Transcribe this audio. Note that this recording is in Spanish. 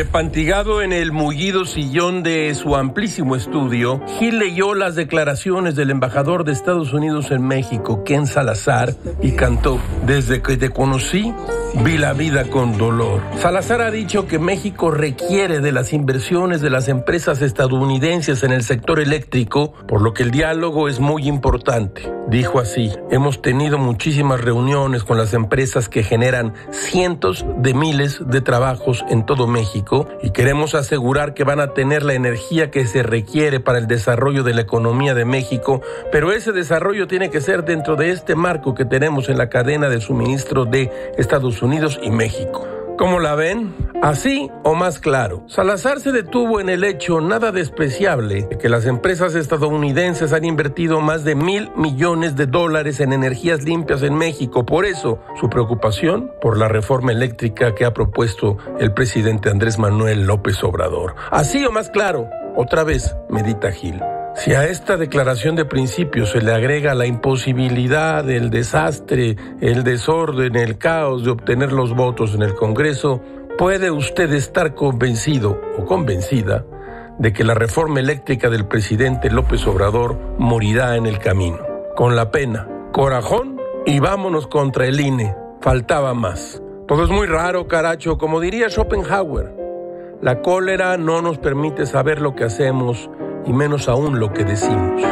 Apantigado en el mullido sillón de su amplísimo estudio, Gil leyó las declaraciones del embajador de Estados Unidos en México, Ken Salazar, y cantó, Desde que te conocí, vi la vida con dolor. Salazar ha dicho que México requiere de las inversiones de las empresas estadounidenses en el sector eléctrico, por lo que el diálogo es muy importante. Dijo así, hemos tenido muchísimas reuniones con las empresas que generan cientos de miles de trabajos en todo México y queremos asegurar que van a tener la energía que se requiere para el desarrollo de la economía de México, pero ese desarrollo tiene que ser dentro de este marco que tenemos en la cadena de suministro de Estados Unidos y México. ¿Cómo la ven? Así o más claro. Salazar se detuvo en el hecho nada despreciable de que las empresas estadounidenses han invertido más de mil millones de dólares en energías limpias en México. Por eso, su preocupación por la reforma eléctrica que ha propuesto el presidente Andrés Manuel López Obrador. Así o más claro. Otra vez, medita Gil. Si a esta declaración de principios se le agrega la imposibilidad, el desastre, el desorden, el caos de obtener los votos en el Congreso, puede usted estar convencido o convencida de que la reforma eléctrica del presidente López Obrador morirá en el camino. Con la pena, corajón y vámonos contra el INE. Faltaba más. Todo es muy raro, caracho, como diría Schopenhauer. La cólera no nos permite saber lo que hacemos y menos aún lo que decimos.